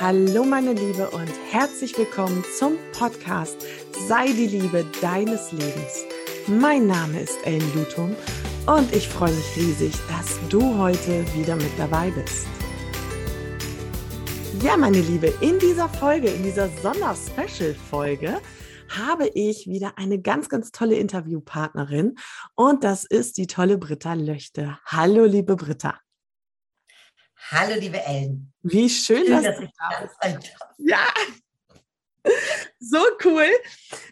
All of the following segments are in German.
Hallo meine Liebe und herzlich willkommen zum Podcast Sei die Liebe deines Lebens. Mein Name ist Ellen Lutum und ich freue mich riesig, dass du heute wieder mit dabei bist. Ja, meine Liebe, in dieser Folge, in dieser Sonder-Special-Folge, habe ich wieder eine ganz, ganz tolle Interviewpartnerin und das ist die tolle Britta Löchte. Hallo, liebe Britta. Hallo, liebe Ellen. Wie schön, schön dass, dass du da bist. Ja, so cool.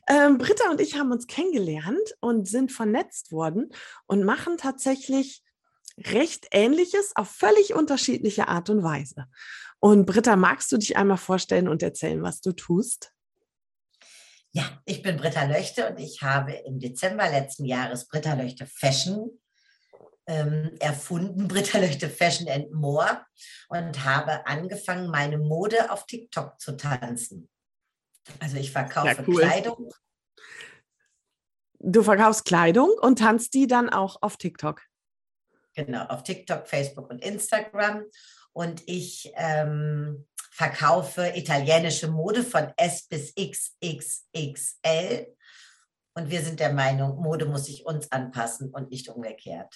Ähm, Britta und ich haben uns kennengelernt und sind vernetzt worden und machen tatsächlich recht Ähnliches auf völlig unterschiedliche Art und Weise. Und Britta, magst du dich einmal vorstellen und erzählen, was du tust? Ja, ich bin Britta Löchte und ich habe im Dezember letzten Jahres Britta Löchte Fashion ähm, erfunden, Britta Löchte Fashion and More und habe angefangen, meine Mode auf TikTok zu tanzen. Also ich verkaufe ja, cool. Kleidung. Du verkaufst Kleidung und tanzt die dann auch auf TikTok? Genau, auf TikTok, Facebook und Instagram. Und ich ähm, verkaufe italienische Mode von S bis XXXL. Und wir sind der Meinung, Mode muss sich uns anpassen und nicht umgekehrt.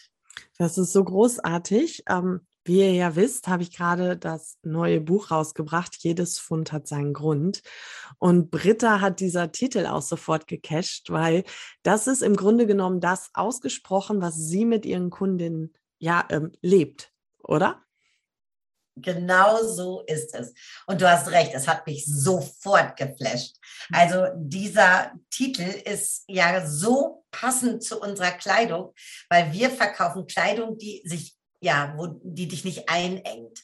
Das ist so großartig. Ähm, wie ihr ja wisst, habe ich gerade das neue Buch rausgebracht. Jedes Fund hat seinen Grund. Und Britta hat dieser Titel auch sofort gecasht, weil das ist im Grunde genommen das ausgesprochen, was sie mit ihren Kundinnen ja ähm, lebt, oder? Genau so ist es. Und du hast recht, es hat mich sofort geflasht. Mhm. Also dieser Titel ist ja so passend zu unserer Kleidung, weil wir verkaufen Kleidung, die sich, ja, wo, die dich nicht einengt.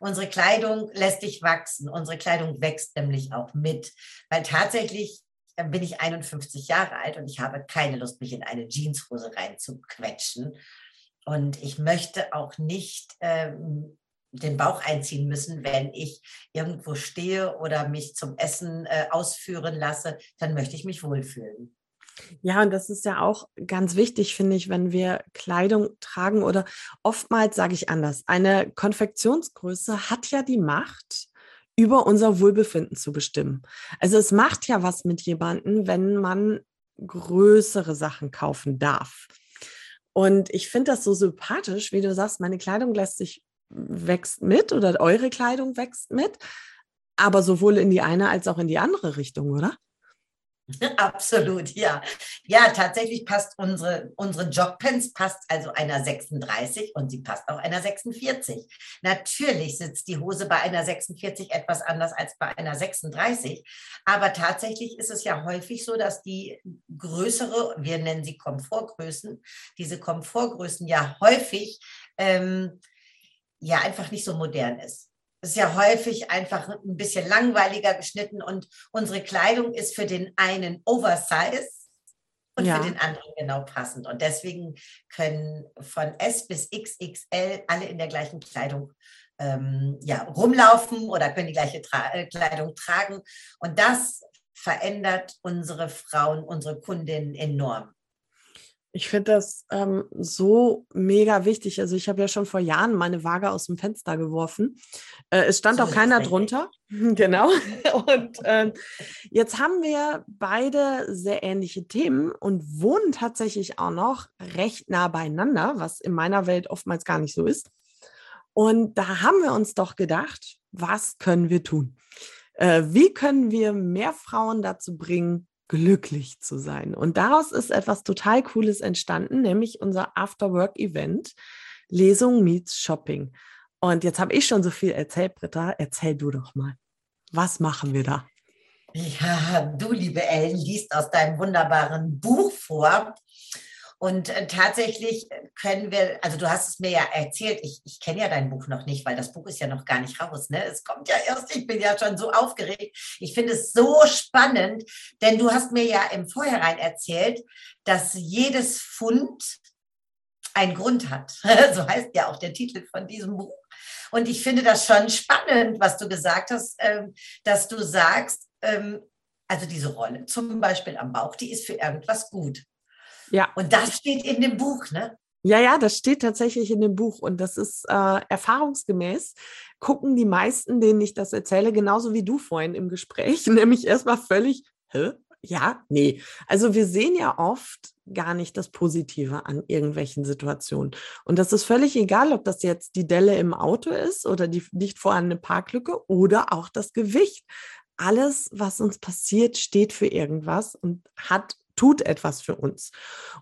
Unsere Kleidung lässt dich wachsen. Unsere Kleidung wächst nämlich auch mit, weil tatsächlich äh, bin ich 51 Jahre alt und ich habe keine Lust, mich in eine Jeanshose reinzuquetschen. Und ich möchte auch nicht ähm, den Bauch einziehen müssen, wenn ich irgendwo stehe oder mich zum Essen äh, ausführen lasse, dann möchte ich mich wohlfühlen. Ja, und das ist ja auch ganz wichtig, finde ich, wenn wir Kleidung tragen oder oftmals sage ich anders. Eine Konfektionsgröße hat ja die Macht, über unser Wohlbefinden zu bestimmen. Also es macht ja was mit jemandem, wenn man größere Sachen kaufen darf. Und ich finde das so sympathisch, wie du sagst, meine Kleidung lässt sich wächst mit oder eure Kleidung wächst mit, aber sowohl in die eine als auch in die andere Richtung, oder? Absolut, ja. Ja, tatsächlich passt unsere, unsere Jogpants passt also einer 36 und sie passt auch einer 46. Natürlich sitzt die Hose bei einer 46 etwas anders als bei einer 36, aber tatsächlich ist es ja häufig so, dass die größere, wir nennen sie Komfortgrößen, diese Komfortgrößen ja häufig ähm, ja einfach nicht so modern ist. Es ist ja häufig einfach ein bisschen langweiliger geschnitten und unsere Kleidung ist für den einen Oversize und ja. für den anderen genau passend. Und deswegen können von S bis XXL alle in der gleichen Kleidung ähm, ja, rumlaufen oder können die gleiche Tra äh, Kleidung tragen. Und das verändert unsere Frauen, unsere Kundinnen enorm. Ich finde das ähm, so mega wichtig. Also ich habe ja schon vor Jahren meine Waage aus dem Fenster geworfen. Äh, es stand so auch keiner drunter. genau. Und äh, jetzt haben wir beide sehr ähnliche Themen und wohnen tatsächlich auch noch recht nah beieinander, was in meiner Welt oftmals gar nicht so ist. Und da haben wir uns doch gedacht, was können wir tun? Äh, wie können wir mehr Frauen dazu bringen, glücklich zu sein. Und daraus ist etwas total Cooles entstanden, nämlich unser After-Work-Event, Lesung meets Shopping. Und jetzt habe ich schon so viel erzählt, Britta, erzähl du doch mal. Was machen wir da? Ja, du, liebe Ellen, liest aus deinem wunderbaren Buch vor. Und äh, tatsächlich können wir, also du hast es mir ja erzählt, ich, ich kenne ja dein Buch noch nicht, weil das Buch ist ja noch gar nicht raus. Ne? Es kommt ja erst, ich bin ja schon so aufgeregt. Ich finde es so spannend, denn du hast mir ja im Vorhinein erzählt, dass jedes Fund einen Grund hat. so heißt ja auch der Titel von diesem Buch. Und ich finde das schon spannend, was du gesagt hast, ähm, dass du sagst, ähm, also diese Rolle, zum Beispiel am Bauch, die ist für irgendwas gut. Ja. Und das steht in dem Buch, ne? Ja, ja, das steht tatsächlich in dem Buch und das ist äh, erfahrungsgemäß, gucken die meisten, denen ich das erzähle, genauso wie du vorhin im Gespräch, nämlich erstmal völlig, hä? Ja, nee. Also wir sehen ja oft gar nicht das Positive an irgendwelchen Situationen. Und das ist völlig egal, ob das jetzt die Delle im Auto ist oder die nicht vorhandene Parklücke oder auch das Gewicht. Alles, was uns passiert, steht für irgendwas und hat tut etwas für uns.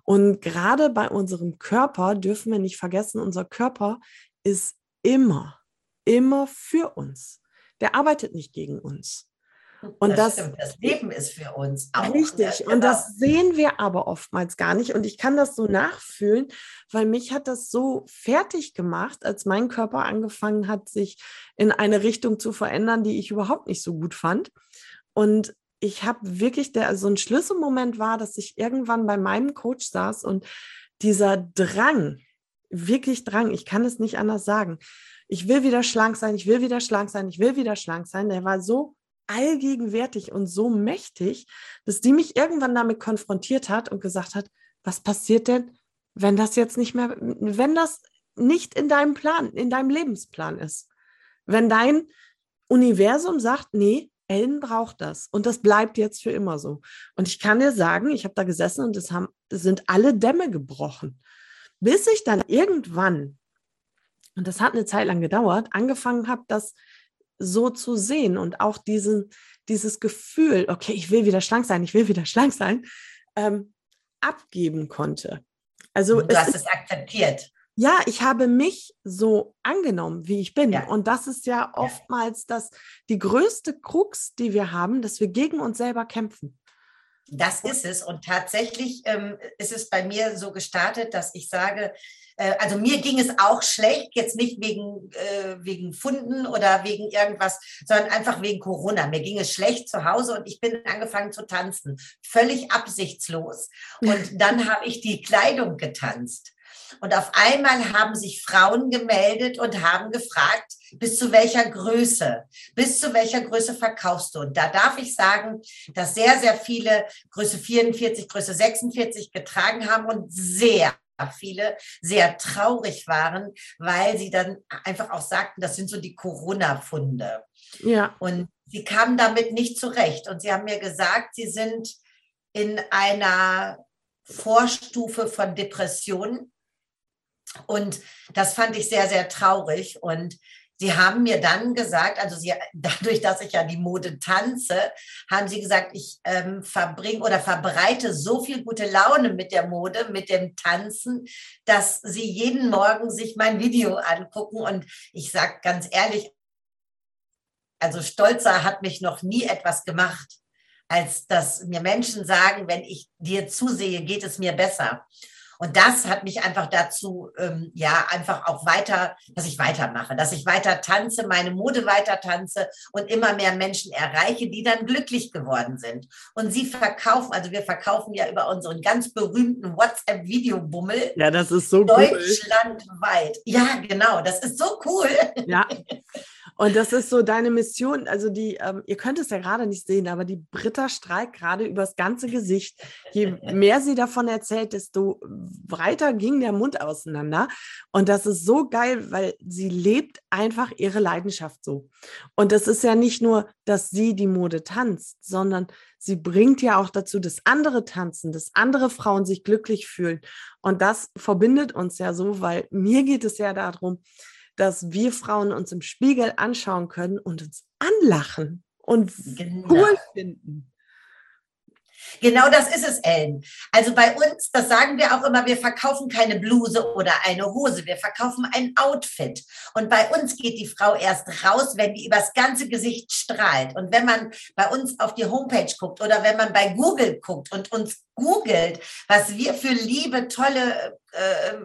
Und gerade bei unserem Körper dürfen wir nicht vergessen, unser Körper ist immer, immer für uns. Der arbeitet nicht gegen uns. Und das, das, das, Leben ist für uns auch. Richtig. Ja, und das genau. sehen wir aber oftmals gar nicht. Und ich kann das so nachfühlen, weil mich hat das so fertig gemacht, als mein Körper angefangen hat, sich in eine Richtung zu verändern, die ich überhaupt nicht so gut fand. Und ich habe wirklich, der, so ein Schlüsselmoment war, dass ich irgendwann bei meinem Coach saß und dieser Drang, wirklich Drang, ich kann es nicht anders sagen. Ich will wieder schlank sein, ich will wieder schlank sein, ich will wieder schlank sein. Der war so allgegenwärtig und so mächtig, dass die mich irgendwann damit konfrontiert hat und gesagt hat, was passiert denn, wenn das jetzt nicht mehr, wenn das nicht in deinem Plan, in deinem Lebensplan ist? Wenn dein Universum sagt, nee, Ellen braucht das und das bleibt jetzt für immer so. Und ich kann dir sagen, ich habe da gesessen und es haben, es sind alle Dämme gebrochen, bis ich dann irgendwann, und das hat eine Zeit lang gedauert, angefangen habe, das so zu sehen und auch diesen, dieses Gefühl, okay, ich will wieder schlank sein, ich will wieder schlank sein, ähm, abgeben konnte. Also du hast es akzeptiert. Ja, ich habe mich so angenommen, wie ich bin. Ja. Und das ist ja oftmals das, die größte Krux, die wir haben, dass wir gegen uns selber kämpfen. Das ist es. Und tatsächlich ähm, ist es bei mir so gestartet, dass ich sage, äh, also mir ging es auch schlecht, jetzt nicht wegen, äh, wegen Funden oder wegen irgendwas, sondern einfach wegen Corona. Mir ging es schlecht zu Hause und ich bin angefangen zu tanzen. Völlig absichtslos. Und dann habe ich die Kleidung getanzt. Und auf einmal haben sich Frauen gemeldet und haben gefragt, bis zu welcher Größe, bis zu welcher Größe verkaufst du? Und da darf ich sagen, dass sehr, sehr viele Größe 44, Größe 46 getragen haben und sehr viele sehr traurig waren, weil sie dann einfach auch sagten, das sind so die Corona-Funde. Ja. Und sie kamen damit nicht zurecht. Und sie haben mir gesagt, sie sind in einer Vorstufe von Depressionen und das fand ich sehr, sehr traurig. Und Sie haben mir dann gesagt, also Sie, dadurch, dass ich ja die Mode tanze, haben Sie gesagt, ich ähm, verbringe oder verbreite so viel gute Laune mit der Mode, mit dem Tanzen, dass Sie jeden Morgen sich mein Video angucken. Und ich sage ganz ehrlich, also stolzer hat mich noch nie etwas gemacht, als dass mir Menschen sagen, wenn ich dir zusehe, geht es mir besser. Und das hat mich einfach dazu, ähm, ja, einfach auch weiter, dass ich weitermache, dass ich weiter tanze, meine Mode weiter tanze und immer mehr Menschen erreiche, die dann glücklich geworden sind. Und sie verkaufen, also wir verkaufen ja über unseren ganz berühmten WhatsApp-Videobummel. Ja, das ist so Deutschlandweit. Cool. Ja, genau, das ist so cool. Ja. Und das ist so deine Mission. Also die, ähm, ihr könnt es ja gerade nicht sehen, aber die Britta streikt gerade übers ganze Gesicht. Je mehr sie davon erzählt, desto weiter ging der Mund auseinander. Und das ist so geil, weil sie lebt einfach ihre Leidenschaft so. Und das ist ja nicht nur, dass sie die Mode tanzt, sondern sie bringt ja auch dazu, dass andere tanzen, dass andere Frauen sich glücklich fühlen. Und das verbindet uns ja so, weil mir geht es ja darum, dass wir Frauen uns im Spiegel anschauen können und uns anlachen und genau. cool finden. Genau das ist es, Ellen. Also bei uns, das sagen wir auch immer, wir verkaufen keine Bluse oder eine Hose, wir verkaufen ein Outfit. Und bei uns geht die Frau erst raus, wenn die übers ganze Gesicht strahlt. Und wenn man bei uns auf die Homepage guckt oder wenn man bei Google guckt und uns googelt, was wir für liebe, tolle äh,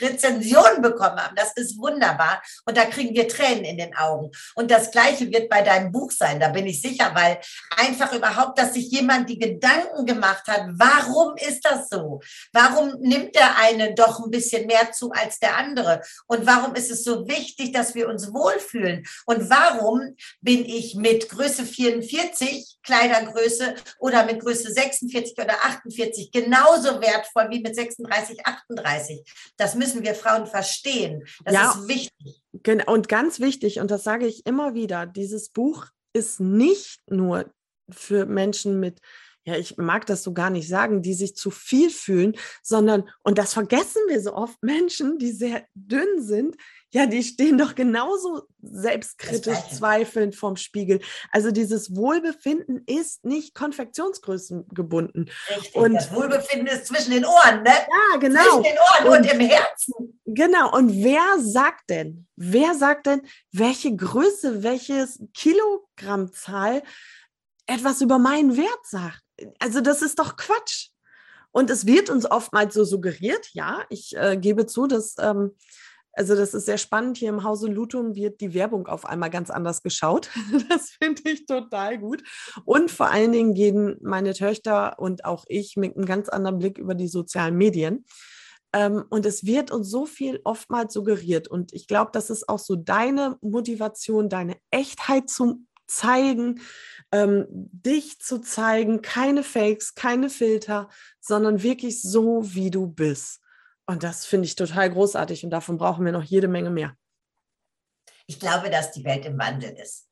Rezensionen bekommen haben. Das ist wunderbar. Und da kriegen wir Tränen in den Augen. Und das Gleiche wird bei deinem Buch sein, da bin ich sicher, weil einfach überhaupt, dass sich jemand die Gedanken gemacht hat, warum ist das so? Warum nimmt der eine doch ein bisschen mehr zu als der andere? Und warum ist es so wichtig, dass wir uns wohlfühlen? Und warum bin ich mit Größe 44 Kleidergröße oder mit Größe 46 oder 48 genauso wertvoll wie mit 36 37, 38. Das müssen wir Frauen verstehen. Das ja, ist wichtig. Und ganz wichtig, und das sage ich immer wieder, dieses Buch ist nicht nur für Menschen mit ja, ich mag das so gar nicht sagen, die sich zu viel fühlen, sondern, und das vergessen wir so oft, Menschen, die sehr dünn sind, ja, die stehen doch genauso selbstkritisch zweifelnd vorm Spiegel. Also dieses Wohlbefinden ist nicht Konfektionsgrößen gebunden. Richtig, und das Wohlbefinden ist zwischen den Ohren, ne? Ja, genau. Zwischen den Ohren und, und im Herzen. Genau. Und wer sagt denn, wer sagt denn, welche Größe, welches Kilogrammzahl etwas über meinen Wert sagt? Also das ist doch Quatsch. Und es wird uns oftmals so suggeriert, ja, ich äh, gebe zu, dass ähm, also das ist sehr spannend. Hier im Hause Lutum wird die Werbung auf einmal ganz anders geschaut. Das finde ich total gut. Und vor allen Dingen gehen meine Töchter und auch ich mit einem ganz anderen Blick über die sozialen Medien. Ähm, und es wird uns so viel oftmals suggeriert. Und ich glaube, das ist auch so deine Motivation, deine Echtheit zu zeigen, ähm, dich zu zeigen, keine Fakes, keine Filter, sondern wirklich so, wie du bist. Und das finde ich total großartig und davon brauchen wir noch jede Menge mehr. Ich glaube, dass die Welt im Wandel ist.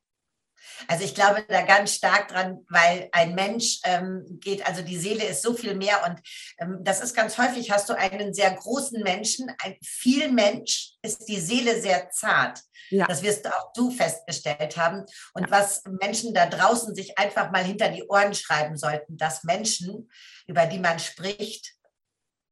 Also ich glaube da ganz stark dran, weil ein Mensch ähm, geht, also die Seele ist so viel mehr und ähm, das ist ganz häufig, hast du einen sehr großen Menschen, ein viel Mensch ist die Seele sehr zart. Ja. Das wirst auch du festgestellt haben. Und ja. was Menschen da draußen sich einfach mal hinter die Ohren schreiben sollten, dass Menschen, über die man spricht,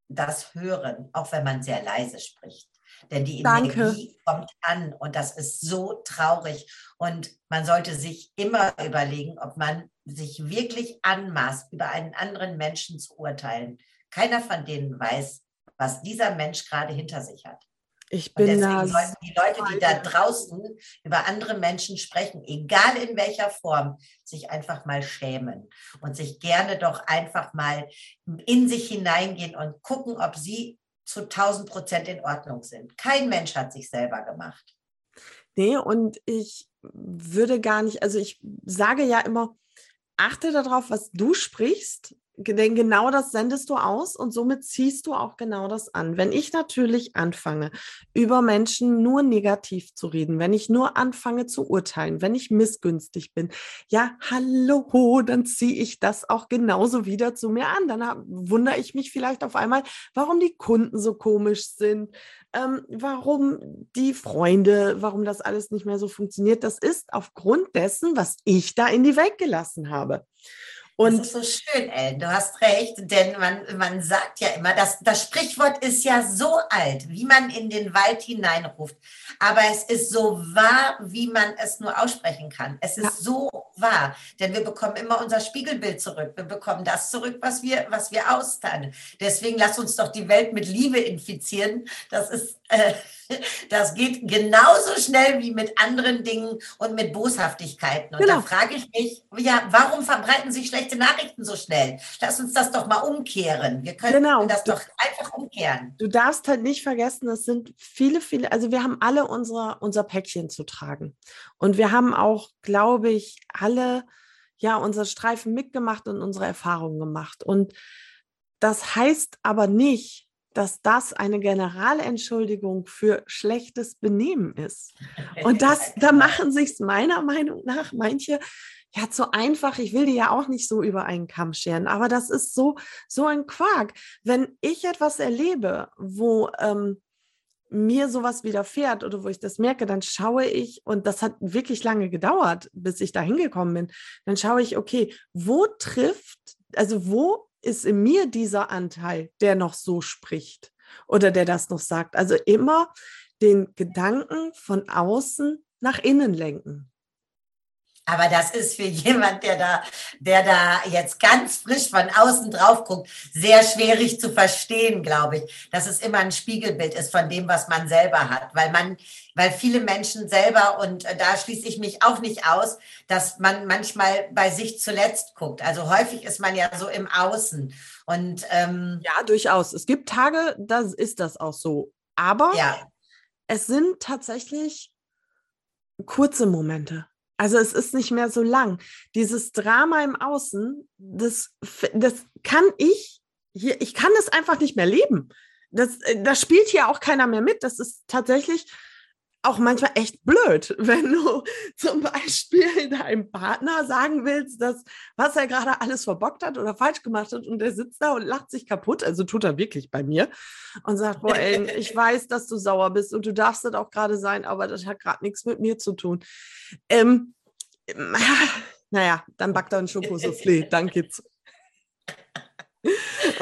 das hören, auch wenn man sehr leise spricht. Denn die Danke. Energie kommt an und das ist so traurig. Und man sollte sich immer überlegen, ob man sich wirklich anmaßt, über einen anderen Menschen zu urteilen. Keiner von denen weiß, was dieser Mensch gerade hinter sich hat. Ich bin da. Sollten die Leute, die da draußen über andere Menschen sprechen, egal in welcher Form, sich einfach mal schämen und sich gerne doch einfach mal in sich hineingehen und gucken, ob sie zu 1000 Prozent in Ordnung sind. Kein Mensch hat sich selber gemacht. Nee, und ich würde gar nicht, also ich sage ja immer, achte darauf, was du sprichst, denn genau das sendest du aus und somit ziehst du auch genau das an. Wenn ich natürlich anfange, über Menschen nur negativ zu reden, wenn ich nur anfange zu urteilen, wenn ich missgünstig bin, ja, hallo, dann ziehe ich das auch genauso wieder zu mir an. Dann wundere ich mich vielleicht auf einmal, warum die Kunden so komisch sind, ähm, warum die Freunde, warum das alles nicht mehr so funktioniert. Das ist aufgrund dessen, was ich da in die Welt gelassen habe. Und das ist so schön, Ellen, du hast recht, denn man, man sagt ja immer, dass das Sprichwort ist ja so alt, wie man in den Wald hineinruft. Aber es ist so wahr, wie man es nur aussprechen kann. Es ist ja. so wahr, denn wir bekommen immer unser Spiegelbild zurück. Wir bekommen das zurück, was wir, was wir austeilen. Deswegen lass uns doch die Welt mit Liebe infizieren. Das ist, äh, das geht genauso schnell wie mit anderen Dingen und mit Boshaftigkeiten. Und genau. da frage ich mich, ja, warum verbreiten sich schlechte Nachrichten so schnell? Lass uns das doch mal umkehren. Wir können genau. das doch einfach umkehren. Du darfst halt nicht vergessen, es sind viele, viele, also wir haben alle unsere, unser Päckchen zu tragen. Und wir haben auch, glaube ich, alle ja unser Streifen mitgemacht und unsere Erfahrungen gemacht. Und das heißt aber nicht, dass das eine Generalentschuldigung für schlechtes Benehmen ist. Und das, da machen sich meiner Meinung nach manche ja zu einfach. Ich will die ja auch nicht so über einen Kamm scheren, aber das ist so, so ein Quark. Wenn ich etwas erlebe, wo ähm, mir sowas widerfährt oder wo ich das merke, dann schaue ich, und das hat wirklich lange gedauert, bis ich da hingekommen bin, dann schaue ich, okay, wo trifft, also wo ist in mir dieser Anteil, der noch so spricht oder der das noch sagt. Also immer den Gedanken von außen nach innen lenken. Aber das ist für jemand, der da, der da jetzt ganz frisch von außen drauf guckt, sehr schwierig zu verstehen, glaube ich, dass es immer ein Spiegelbild ist von dem, was man selber hat, weil man, weil viele Menschen selber und äh, da schließe ich mich auch nicht aus, dass man manchmal bei sich zuletzt guckt. Also häufig ist man ja so im Außen und ähm, ja, durchaus. Es gibt Tage, da ist das auch so, aber ja. es sind tatsächlich kurze Momente. Also es ist nicht mehr so lang. Dieses Drama im Außen, das, das kann ich hier, ich kann es einfach nicht mehr leben. das, äh, das spielt hier auch keiner mehr mit. Das ist tatsächlich auch manchmal echt blöd, wenn du zum Beispiel deinem Partner sagen willst, dass was er gerade alles verbockt hat oder falsch gemacht hat und der sitzt da und lacht sich kaputt, also tut er wirklich bei mir und sagt, boah, ey, ich weiß, dass du sauer bist und du darfst das auch gerade sein, aber das hat gerade nichts mit mir zu tun. Ähm, naja, dann backt er ein Schokosoufflé, dann geht's.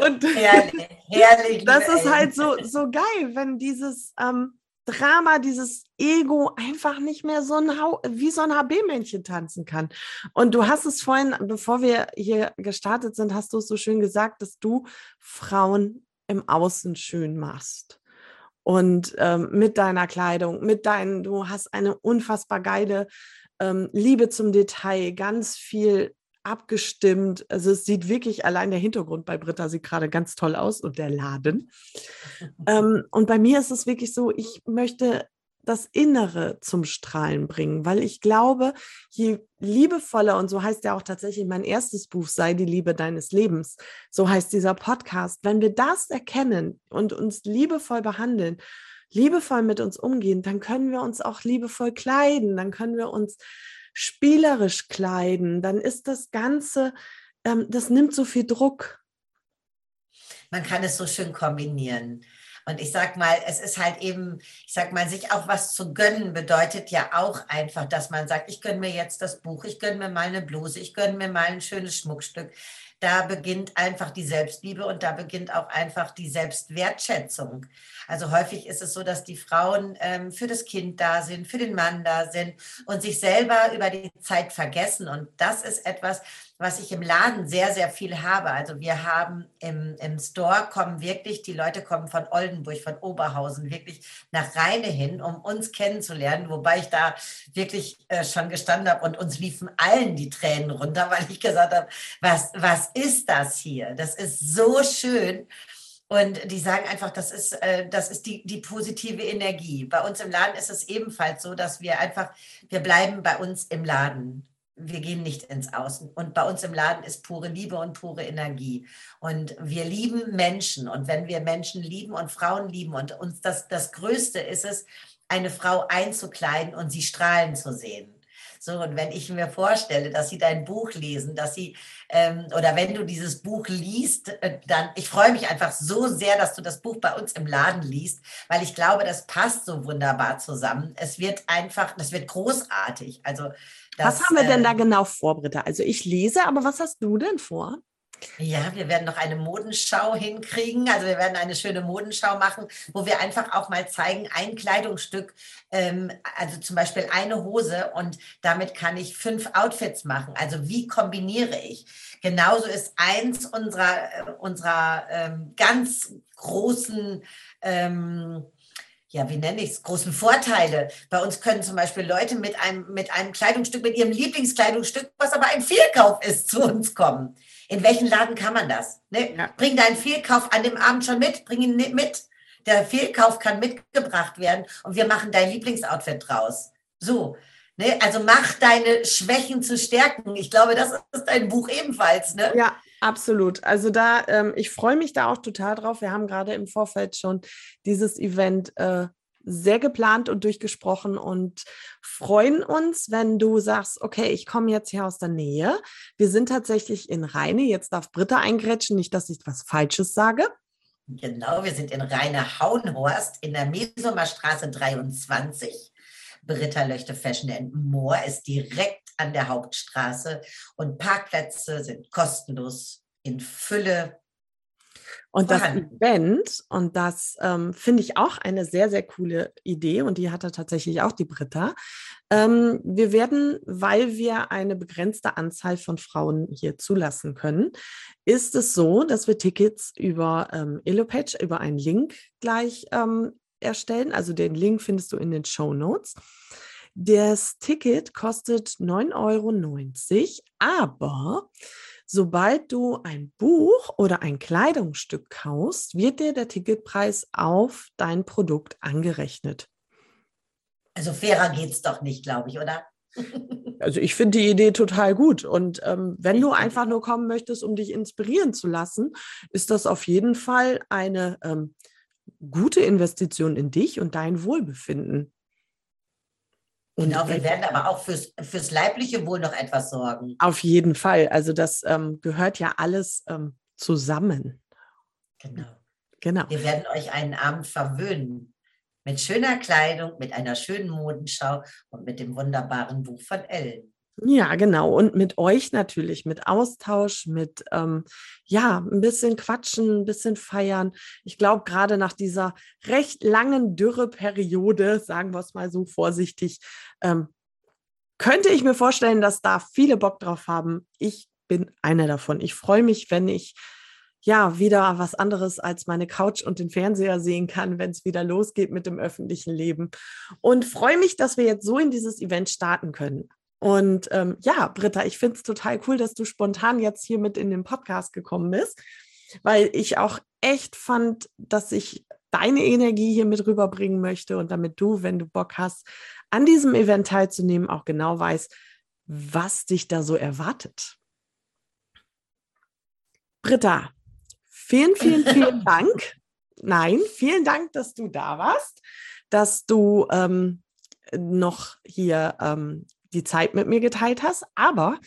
Und herrlich, herrlich, das ist halt so, so geil, wenn dieses ähm, Drama, dieses Ego einfach nicht mehr so ein Hau wie so ein HB-Männchen tanzen kann. Und du hast es vorhin, bevor wir hier gestartet sind, hast du es so schön gesagt, dass du Frauen im Außen schön machst. Und ähm, mit deiner Kleidung, mit deinen, du hast eine unfassbar geile ähm, Liebe zum Detail, ganz viel abgestimmt. Also es sieht wirklich allein der Hintergrund bei Britta sieht gerade ganz toll aus und der Laden. ähm, und bei mir ist es wirklich so, ich möchte das Innere zum Strahlen bringen, weil ich glaube, je liebevoller, und so heißt ja auch tatsächlich mein erstes Buch, sei die Liebe deines Lebens, so heißt dieser Podcast, wenn wir das erkennen und uns liebevoll behandeln, liebevoll mit uns umgehen, dann können wir uns auch liebevoll kleiden, dann können wir uns spielerisch kleiden, dann ist das Ganze, ähm, das nimmt so viel Druck. Man kann es so schön kombinieren. Und ich sag mal, es ist halt eben, ich sag mal, sich auch was zu gönnen bedeutet ja auch einfach, dass man sagt, ich gönne mir jetzt das Buch, ich gönne mir mal eine Bluse, ich gönne mir mal ein schönes Schmuckstück. Da beginnt einfach die Selbstliebe und da beginnt auch einfach die Selbstwertschätzung. Also häufig ist es so, dass die Frauen ähm, für das Kind da sind, für den Mann da sind und sich selber über die Zeit vergessen. Und das ist etwas, was ich im Laden sehr, sehr viel habe. Also wir haben im, im Store kommen wirklich, die Leute kommen von Oldenburg, von Oberhausen, wirklich nach Rheine hin, um uns kennenzulernen, wobei ich da wirklich äh, schon gestanden habe und uns liefen allen die Tränen runter, weil ich gesagt habe, was, was ist das hier? Das ist so schön. Und die sagen einfach, das ist, äh, das ist die, die positive Energie. Bei uns im Laden ist es ebenfalls so, dass wir einfach, wir bleiben bei uns im Laden wir gehen nicht ins Außen. Und bei uns im Laden ist pure Liebe und pure Energie. Und wir lieben Menschen. Und wenn wir Menschen lieben und Frauen lieben und uns das, das Größte ist es, eine Frau einzukleiden und sie strahlen zu sehen. So, und wenn ich mir vorstelle, dass sie dein Buch lesen, dass sie, ähm, oder wenn du dieses Buch liest, äh, dann, ich freue mich einfach so sehr, dass du das Buch bei uns im Laden liest, weil ich glaube, das passt so wunderbar zusammen. Es wird einfach, das wird großartig. Also, das, was haben wir denn da äh, genau vor, Britta? Also ich lese, aber was hast du denn vor? Ja, wir werden noch eine Modenschau hinkriegen. Also wir werden eine schöne Modenschau machen, wo wir einfach auch mal zeigen, ein Kleidungsstück, ähm, also zum Beispiel eine Hose und damit kann ich fünf Outfits machen. Also wie kombiniere ich? Genauso ist eins unserer, äh, unserer ähm, ganz großen ähm, ja, wie nenne ich es, großen Vorteile. Bei uns können zum Beispiel Leute mit einem, mit einem Kleidungsstück, mit ihrem Lieblingskleidungsstück, was aber ein Fehlkauf ist, zu uns kommen. In welchen Laden kann man das? Ne? Ja. Bring deinen Fehlkauf an dem Abend schon mit, bring ihn mit. Der Fehlkauf kann mitgebracht werden und wir machen dein Lieblingsoutfit draus. So. Ne? Also mach deine Schwächen zu stärken. Ich glaube, das ist dein Buch ebenfalls. Ne? Ja, Absolut. Also da, ähm, ich freue mich da auch total drauf. Wir haben gerade im Vorfeld schon dieses Event äh, sehr geplant und durchgesprochen und freuen uns, wenn du sagst, okay, ich komme jetzt hier aus der Nähe. Wir sind tatsächlich in Rheine. Jetzt darf Britta eingrätschen, nicht, dass ich was Falsches sage. Genau, wir sind in Rheine-Hauenhorst in der Mesumer Straße 23. Britta Löchte Fashion and More ist direkt an der Hauptstraße und Parkplätze sind kostenlos in Fülle. Und vorhanden. das Event, und das ähm, finde ich auch eine sehr, sehr coole Idee, und die hatte tatsächlich auch die Britta. Ähm, wir werden, weil wir eine begrenzte Anzahl von Frauen hier zulassen können, ist es so, dass wir Tickets über ähm, Elopage, über einen Link gleich ähm, erstellen. Also den Link findest du in den Show Notes. Das Ticket kostet 9,90 Euro, aber sobald du ein Buch oder ein Kleidungsstück kaufst, wird dir der Ticketpreis auf dein Produkt angerechnet. Also fairer geht es doch nicht, glaube ich, oder? Also ich finde die Idee total gut. Und ähm, wenn du einfach nur kommen möchtest, um dich inspirieren zu lassen, ist das auf jeden Fall eine ähm, gute Investition in dich und dein Wohlbefinden. Und genau, wir werden aber auch fürs, fürs leibliche Wohl noch etwas sorgen. Auf jeden Fall. Also das ähm, gehört ja alles ähm, zusammen. Genau. genau. Wir werden euch einen Abend verwöhnen. Mit schöner Kleidung, mit einer schönen Modenschau und mit dem wunderbaren Buch von Ellen. Ja, genau. Und mit euch natürlich, mit Austausch, mit ähm, ja, ein bisschen quatschen, ein bisschen feiern. Ich glaube, gerade nach dieser recht langen Dürreperiode, sagen wir es mal so vorsichtig, ähm, könnte ich mir vorstellen, dass da viele Bock drauf haben. Ich bin einer davon. Ich freue mich, wenn ich ja wieder was anderes als meine Couch und den Fernseher sehen kann, wenn es wieder losgeht mit dem öffentlichen Leben. Und freue mich, dass wir jetzt so in dieses Event starten können. Und ähm, ja, Britta, ich finde es total cool, dass du spontan jetzt hier mit in den Podcast gekommen bist, weil ich auch echt fand, dass ich deine Energie hier mit rüberbringen möchte und damit du, wenn du Bock hast, an diesem Event teilzunehmen, auch genau weißt, was dich da so erwartet. Britta, vielen, vielen, vielen Dank. Nein, vielen Dank, dass du da warst, dass du ähm, noch hier ähm, die Zeit mit mir geteilt hast. Aber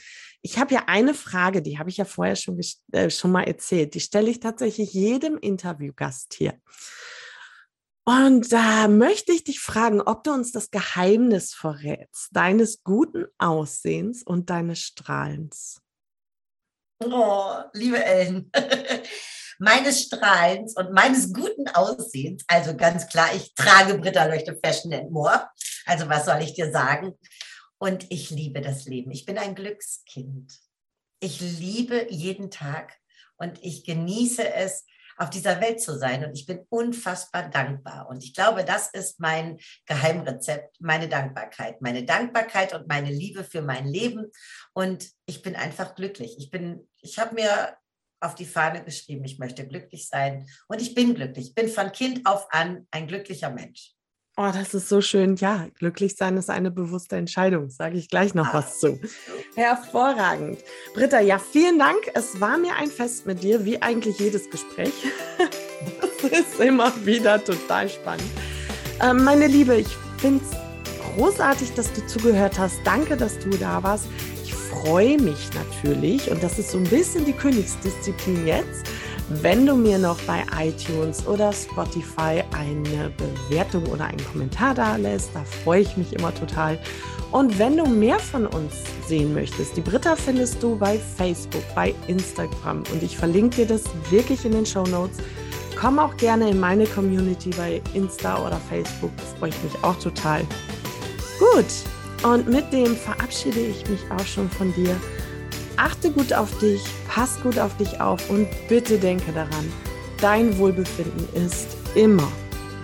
ich habe ja eine Frage, die habe ich ja vorher schon, äh, schon mal erzählt. Die stelle ich tatsächlich jedem Interviewgast hier. Und da möchte ich dich fragen, ob du uns das Geheimnis verrätst, deines guten Aussehens und deines Strahlens. Oh, liebe Ellen, meines Strahlens und meines guten Aussehens, also ganz klar, ich trage Britta Leuchte Fashion and More. Also was soll ich dir sagen? Und ich liebe das Leben. Ich bin ein Glückskind. Ich liebe jeden Tag und ich genieße es, auf dieser Welt zu sein. Und ich bin unfassbar dankbar. Und ich glaube, das ist mein Geheimrezept, meine Dankbarkeit. Meine Dankbarkeit und meine Liebe für mein Leben. Und ich bin einfach glücklich. Ich ich habe mir auf die Fahne geschrieben, ich möchte glücklich sein. Und ich bin glücklich. Ich bin von Kind auf an ein glücklicher Mensch. Oh, das ist so schön. Ja, glücklich sein ist eine bewusste Entscheidung. Sage ich gleich noch was zu. Hervorragend. Britta, ja, vielen Dank. Es war mir ein Fest mit dir, wie eigentlich jedes Gespräch. Das ist immer wieder total spannend. Ähm, meine Liebe, ich finde es großartig, dass du zugehört hast. Danke, dass du da warst. Ich freue mich natürlich, und das ist so ein bisschen die Königsdisziplin jetzt wenn du mir noch bei iTunes oder Spotify eine Bewertung oder einen Kommentar da lässt. Da freue ich mich immer total. Und wenn du mehr von uns sehen möchtest, die Britta findest du bei Facebook, bei Instagram und ich verlinke dir das wirklich in den Show Notes. Komm auch gerne in meine Community bei Insta oder Facebook, da freue ich mich auch total. Gut, und mit dem verabschiede ich mich auch schon von dir. Achte gut auf dich, pass gut auf dich auf und bitte denke daran, dein Wohlbefinden ist immer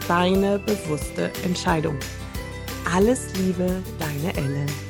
deine bewusste Entscheidung. Alles Liebe, deine Ellen.